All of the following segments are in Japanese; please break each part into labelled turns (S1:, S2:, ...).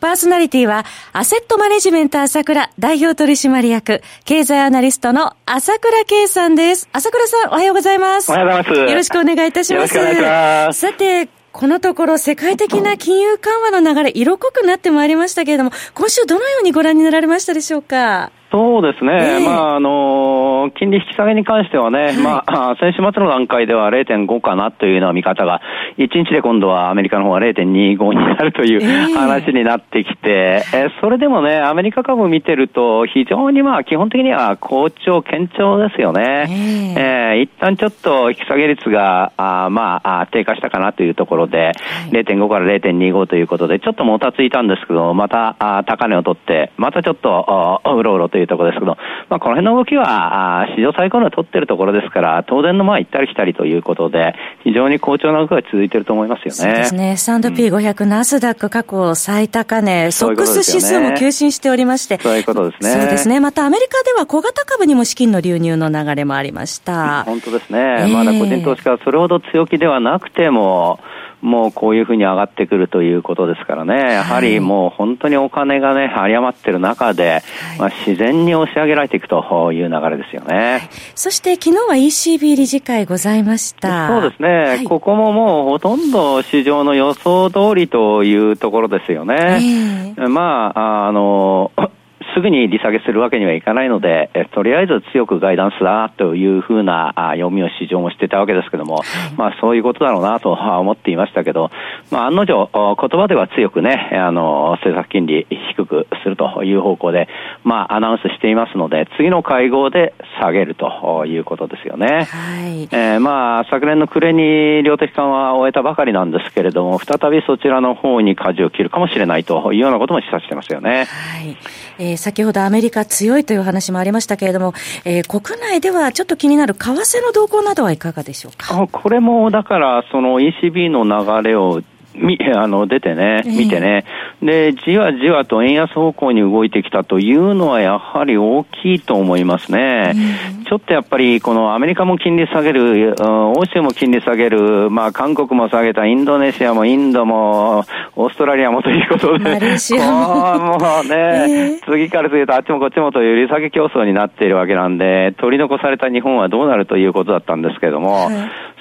S1: パーソナリティは、アセットマネジメント朝倉代表取締役、経済アナリストの朝倉慶さんです。朝倉さん、おはようございます。
S2: おはようございます。
S1: よろしくお願いいたします。
S2: よろしくお願いします。
S1: さて、このところ世界的な金融緩和の流れ、色濃くなってまいりましたけれども、今週どのようにご覧になられましたでしょうか？
S2: そうですね、えー、まああの金利引き下げに関してはね、はい、まあ、先週末の段階では0.5かなというような見方が、1日で今度はアメリカの方は0.25になるという話になってきて、えー、えそれでもね、アメリカ株見てると、非常にまあ基本的には好調、堅調ですよね。えー、えー、一旦ちょっと引き下げ率が、あまあ低下したかなというところで、はい、0.5から0.25ということで、ちょっともたついたんですけど、またあ高値を取って、またちょっとうろうろとというところですけど、まあ、この辺の動きは、史上最高値を取っているところですから、当然のまあ行ったり来たりということで、非常に好調な動きが続いていると思いますよね。そう
S1: ですね。S&P500、ナスダック過去最高値、ソックス指数も急進しておりまして、
S2: そういうことですね。
S1: そうですね。またアメリカでは小型株にも資金の流入の流れもありました。
S2: 本当ですね。えー、まだ個人投資家はそれほど強気ではなくても、もうこういうふうに上がってくるということですからね、やはりもう本当にお金がね、有り余ってる中で、まあ、自然に押し上げられていくという流れですよね。
S1: そして昨日は ECB 理事会ございました。
S2: そうですね、はい、ここももうほとんど市場の予想通りというところですよね。えー、まあ、あの、すぐに利下げするわけにはいかないので、えとりあえず強くガイダンスだというふうな読みを市場もしてたわけですけども、まあそういうことだろうなと思っていましたけど、まあ案の定、言葉では強くね、あの、政策金利低くするという方向で、まあアナウンスしていますので、次の会合で下げるということですよね。はい、えー、まあ昨年の暮れに量的緩和を終えたばかりなんですけれども、再びそちらの方に舵を切るかもしれないというようなことも示唆してますよね。
S1: はいえー、先ほどアメリカ強いという話もありましたけれども、えー、国内ではちょっと気になる為替の動向などはいかがでしょうか？
S2: これもだから、その ECB の流れをみ、あの、出てね、見てね、で、じわじわと円安方向に動いてきたというのはやはり大きいと思いますね。ちょっとやっぱり、このアメリカも金利下げる、欧州も金利下げる、まあ、韓国も下げた、インドネシアもインドも、オーストラリアもということで、も。うね、次から次へとあっちもこっちもという利下げ競争になっているわけなんで、取り残された日本はどうなるということだったんですけれども、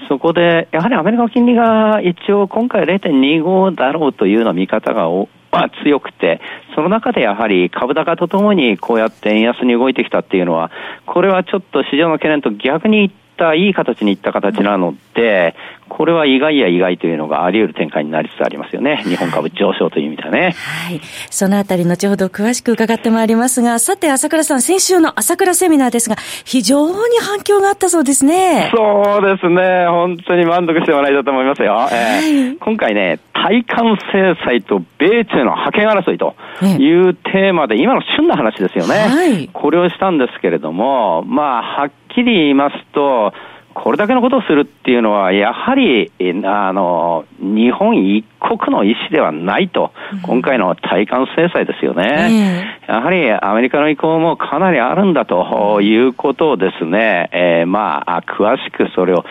S2: そこで、やはりアメリカの金利が一応今回0.25だろうというような見方がまあ強くて、その中でやはり株高とともにこうやって円安に動いてきたっていうのは、これはちょっと市場の懸念と逆にったいい形にいった形なので、これは意外や意外というのがあり得る展開になりつつありますよね。日本株上昇という意味ではね。
S1: はい。そのあたり後ほど詳しく伺ってまいりますが、さて朝倉さん、先週の朝倉セミナーですが、非常に反響があったそうですね。
S2: そうですね。本当に満足してもらえたと思いますよ。はい、えー、今回ね、対韓制裁と米中の覇権争いというテーマで、今の旬な話ですよね。はい、これをしたんですけれども、まあ、はっきり言いますと、これだけのことをするっていうのは、やはり、あの、日本一国の意思ではないと、うん、今回の対韓制裁ですよね、えー、やはりアメリカの意向もかなりあるんだということをですね、えー、まあ、詳しくそれを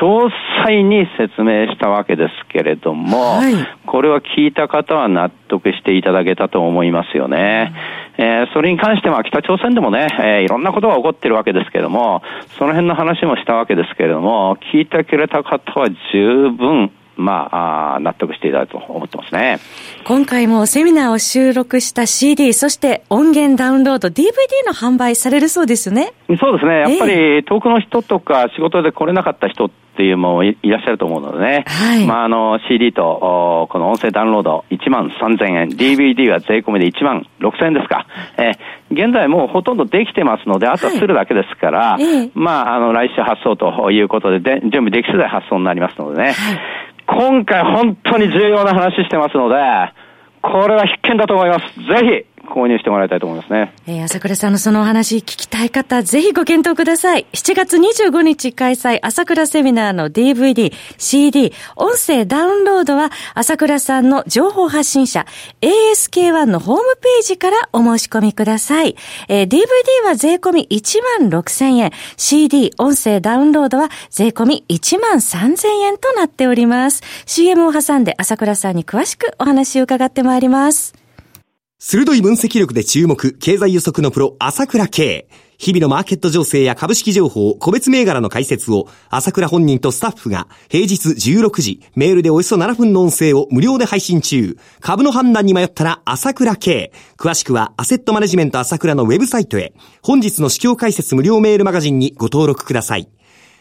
S2: 詳細に説明したわけですけれども、はい、これは聞いた方は納得していただけたと思いますよね。うん、えー、それに関しては北朝鮮でもね、えー、いろんなことが起こってるわけですけれども、その辺の話もしたわけですけれども、聞いてくれた方は十分まあ、あ納得していただくと思ってますね。
S1: 今回もセミナーを収録した CD、そして音源ダウンロード、DVD の販売されるそうですよね。
S2: そうですね。やっぱり、遠くの人とか仕事で来れなかった人っていうもいらっしゃると思うのでね。はい。まあ、あの、CD と、この音声ダウンロード1万3000円、DVD は税込みで1万6000円ですか。えー、現在もうほとんどできてますので、あとはするだけですから、はい、まあ、あの、来週発送ということでで、準備でき次第発送になりますのでね。はい今回本当に重要な話してますので、これは必見だと思います。ぜひ、購入してもらいたいと思いますね。
S1: えー、朝倉さんのそのお話聞きたい方、ぜひご検討ください。7月25日開催、朝倉セミナーの DVD、CD、音声ダウンロードは、朝倉さんの情報発信者、ASK1 のホームページからお申し込みください。えー、DVD は税込み1万6000円、CD、音声ダウンロードは税込み1万3000円となっております。CM を挟んで朝倉さんに詳しくお話を伺ってまいります。
S3: 鋭い分析力で注目、経済予測のプロ、朝倉慶。日々のマーケット情勢や株式情報、個別銘柄の解説を、朝倉本人とスタッフが、平日16時、メールでおよそ7分の音声を無料で配信中。株の判断に迷ったら、朝倉慶。詳しくは、アセットマネジメント朝倉のウェブサイトへ、本日の市況解説無料メールマガジンにご登録ください。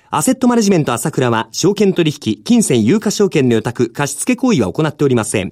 S3: アセットマネジメント朝倉は、証券取引、金銭有価証券の予託、貸付行為は行っておりません。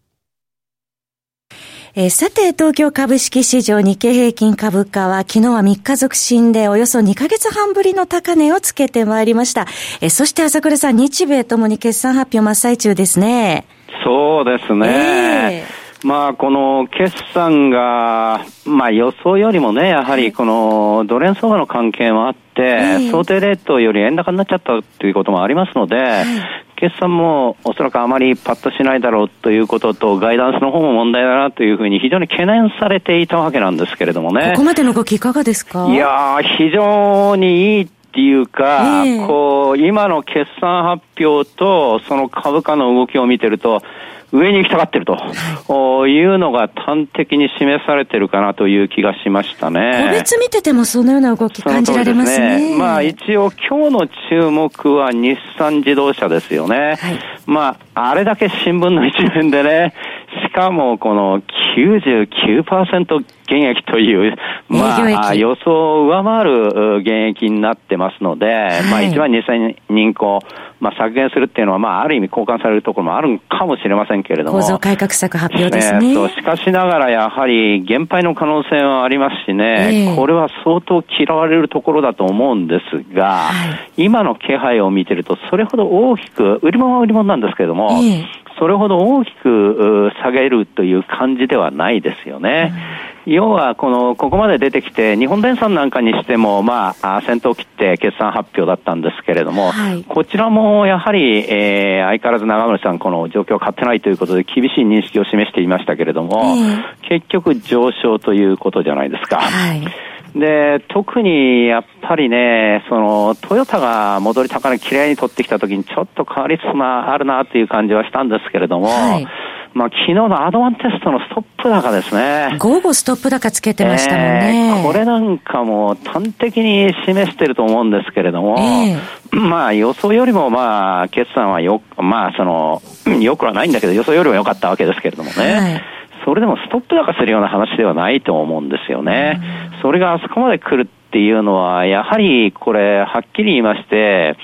S1: えー、さて、東京株式市場日経平均株価は昨日は3日続伸でおよそ2ヶ月半ぶりの高値をつけてまいりました。えー、そして朝倉さん、日米ともに決算発表真っ最中ですね。
S2: そうですね。えーまあ、この決算が、まあ予想よりもね、やはりこのドル円相場の関係もあって、想定レートより円高になっちゃったということもありますので、決算もおそらくあまりパッとしないだろうということと、ガイダンスの方も問題だなというふうに非常に懸念されていたわけなんですけれどもね。
S1: ここまでの動きいかがですか？
S2: いや非常にいいっていうか、えー、こう、今の決算発表と、その株価の動きを見てると、上に行きたがってるというのが端的に示されてるかなという気がしましたね。
S1: 個別見ててもそのような動き感じられますね。
S2: ねまあ一応今日の注目は日産自動車ですよね。はい、まああれだけ新聞の一面でね、しかもこの99%現役という、まあ、予想を上回る現役になってますので、はい、まあ1万2000人口、まあ、削減するっていうのは、まあ、ある意味交換されるところもあるかもしれませんけれども。
S1: 構造改革策発表ですね。
S2: ねしかしながら、やはり、減配の可能性はありますしね、えー、これは相当嫌われるところだと思うんですが、はい、今の気配を見てると、それほど大きく、売り物は売り物なんですけれども、えーそれほど大きく下げるという感じではないですよね。要は、この、ここまで出てきて、日本電産なんかにしても、まあ、先頭切って決算発表だったんですけれども、はい、こちらもやはり、えー、相変わらず長森さん、この状況を買ってないということで、厳しい認識を示していましたけれども、えー、結局上昇ということじゃないですか。はいで、特にやっぱりね、その、トヨタが戻り高値きれいに取ってきたときにちょっと変わりつつあるなっていう感じはしたんですけれども、はい、まあ昨日のアドワンテストのストップ高ですね。
S1: 午後ストップ高つけてましたもんね。
S2: えー、これなんかも端的に示してると思うんですけれども、えー、まあ予想よりもまあ決算はよ、まあその、よくはないんだけど予想よりも良かったわけですけれどもね。はいそれでもストップ高するような話ではないと思うんですよね。それがあそこまで来るっていうのは、やはりこれ、はっきり言いまして、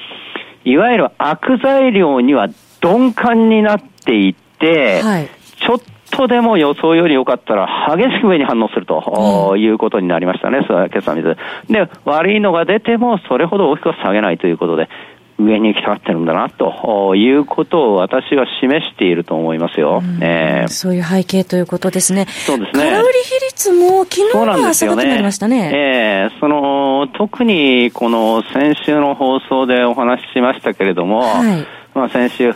S2: いわゆる悪材料には鈍感になっていって、はい、ちょっとでも予想より良かったら激しく上に反応すると、うん、いうことになりましたね、決算水。で、悪いのが出てもそれほど大きくは下げないということで、上に行きたがってるんだなということを私は示していると思いますよ。うん
S1: えー、そういう背景ということですね。
S2: そうですね。
S1: 空売り比率も昨日は下がってまいりましたね。
S2: ねえー、その、特にこの先週の放送でお話ししましたけれども、はい、まあ先週、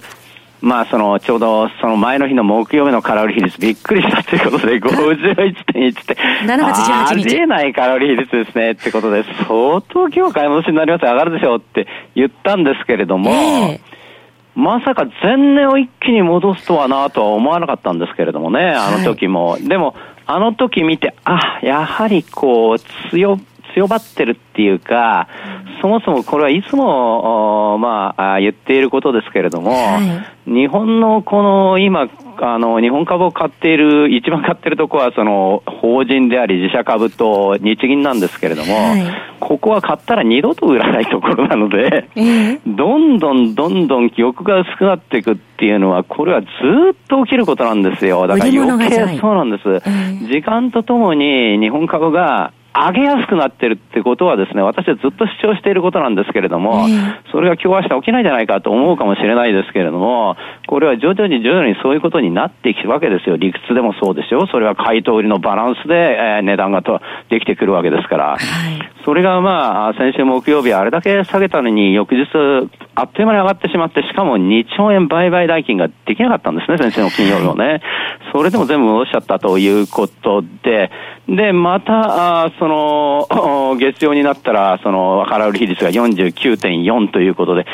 S2: まあ、その、ちょうど、その前の日の木曜日のカロリー比率、びっくりしたということで、51.1って、7月18日。ありえないカロリー比率ですね、ってことで、相当今日買い戻しになります上がるでしょうって言ったんですけれども、えー、まさか前年を一気に戻すとはなとは思わなかったんですけれどもね、あの時も。はい、でも、あの時見て、あ、やはりこう、強、強ばってるっていうか、そもそもこれはいつも、まあ、言っていることですけれども、はい、日本のこの今、あの、日本株を買っている、一番買ってるとこは、その、法人であり自社株と日銀なんですけれども、はい、ここは買ったら二度と売らないところなので、えー、どんどんどんどん記憶が薄くなっていくっていうのは、これはずっと起きることなんですよ。だから余計そうなんです。えー、時間とともに日本株が上げやすくなってるってことはですね、私はずっと主張していることなんですけれども、えー、それが今日明日起きないんじゃないかと思うかもしれないですけれども、これは徐々に徐々にそういうことになっていくわけですよ。理屈でもそうですよ。それは買いと売りのバランスで、えー、値段がとできてくるわけですから。はい、それがまあ、先週木曜日あれだけ下げたのに、翌日、あっという間に上がってしまって、しかも2兆円売買代金ができなかったんですね、先週の金曜日もね。それでも全部戻しちゃったということで、で、また、あその、月曜になったら、その、空売り比率が49.4ということで、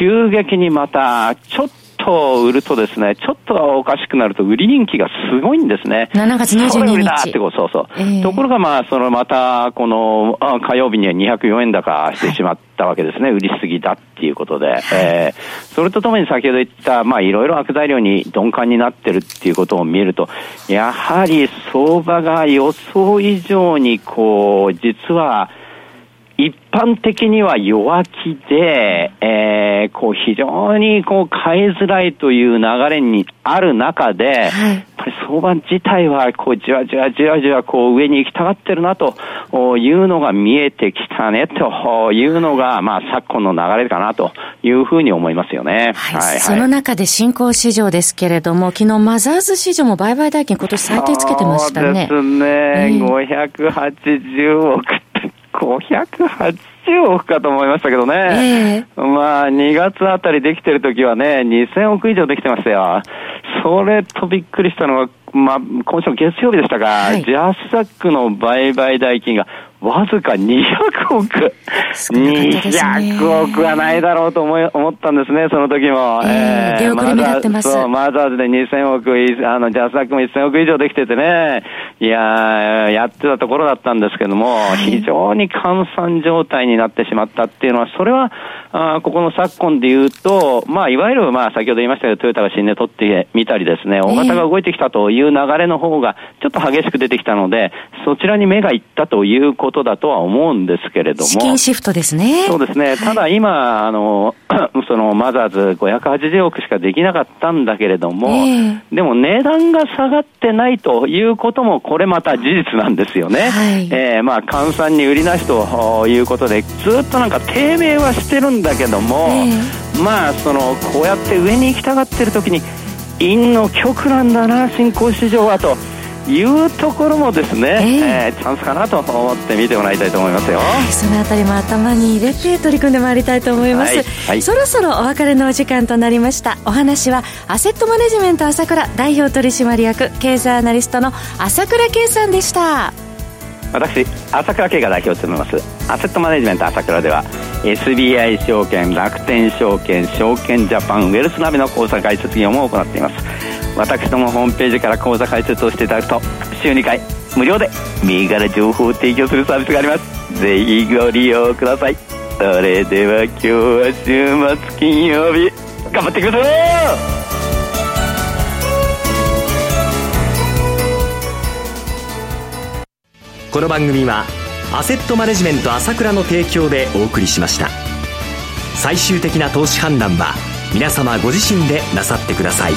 S2: 急激にまた、ちょっと売るとですね、ちょっとおかしくなると売り人気がすごいんですね。
S1: 7月22日。
S2: ってそうそう。えー、ところがまあ、そのまた、この火曜日には204円高してしまったわけですね。はい、売りすぎだっていうことで。はい、えー、それとともに先ほど言った、まあ、いろいろ悪材料に鈍感になってるっていうことを見ると、やはり相場が予想以上にこう、実は、一般的には弱気で、えー、こう非常にこう買いづらいという流れにある中で、はい、やっぱり相場自体はこうじわじわじわじわこう上に行きたがってるなというのが見えてきたねというのが、まあ昨今の流れかなというふうに思いますよね。
S1: はい。はい、その中で新興市場ですけれども、昨日マザーズ市場も売買代金今年最低つけてましたね。
S2: そうですね。えー、580億580億かと思いましたけどね。えー、まあ、2月あたりできてる時はね、2000億以上できてましたよ。それとびっくりしたのは、まあ、今週の月曜日でしたが、はい、ジャスサックの売買代金がわずか200億。ね、200億はないだろうと思い思ったんですね、その時も。
S1: えー、えー、マザーズ、
S2: そう、マザーズで2000億、あの、ジャスサックも1000億以上できててね、いややってたところだったんですけども、はい、非常に換算状態になってしまったっていうのは、それは、あここの昨今で言うと、まあ、いわゆる、まあ、先ほど言いましたけど、トヨタが新値取ってみたりですね、大型が動いてきたという流れの方が、ちょっと激しく出てきたので、そちらに目がいったということことだとは思うんですけれども。資
S1: 金シフトですね。
S2: そうですね。ただ今、あの、そのマザーズ580億しかできなかったんだけれども、えー、でも値段が下がってないということも、これまた事実なんですよね。はい、えー、まあ、換算に売りなしということで、ずっとなんか低迷はしてるんだけども、えー、まあ、その、こうやって上に行きたがってる時に、陰の極なんだな、新興市場はと。いうところもですね、えー、えー、チャンスかなと思って見てもらいたいと思いますよ、は
S1: い、そのあたりも頭に入れて取り組んでまいりたいと思います、はいはい、そろそろお別れのお時間となりました。お話はアセットマネジメント朝倉代表取締役経済アナリストの朝倉圭さんでした。
S2: 私朝倉圭が代表を務めます。アセットマネジメント朝倉では SBI 証券楽天証券証券ジャパンウェルスナビの口座開設業務を行っています私どもホームページから口座開設をしていただくと週2回無料で銘柄情報を提供するサービスがあります。ぜひご利用ください。それでは今日は週末金曜日頑張ってください！
S3: この番組はアセットマネジメント朝倉の提供でお送りしました。最終的な投資判断は皆様ご自身でなさってください。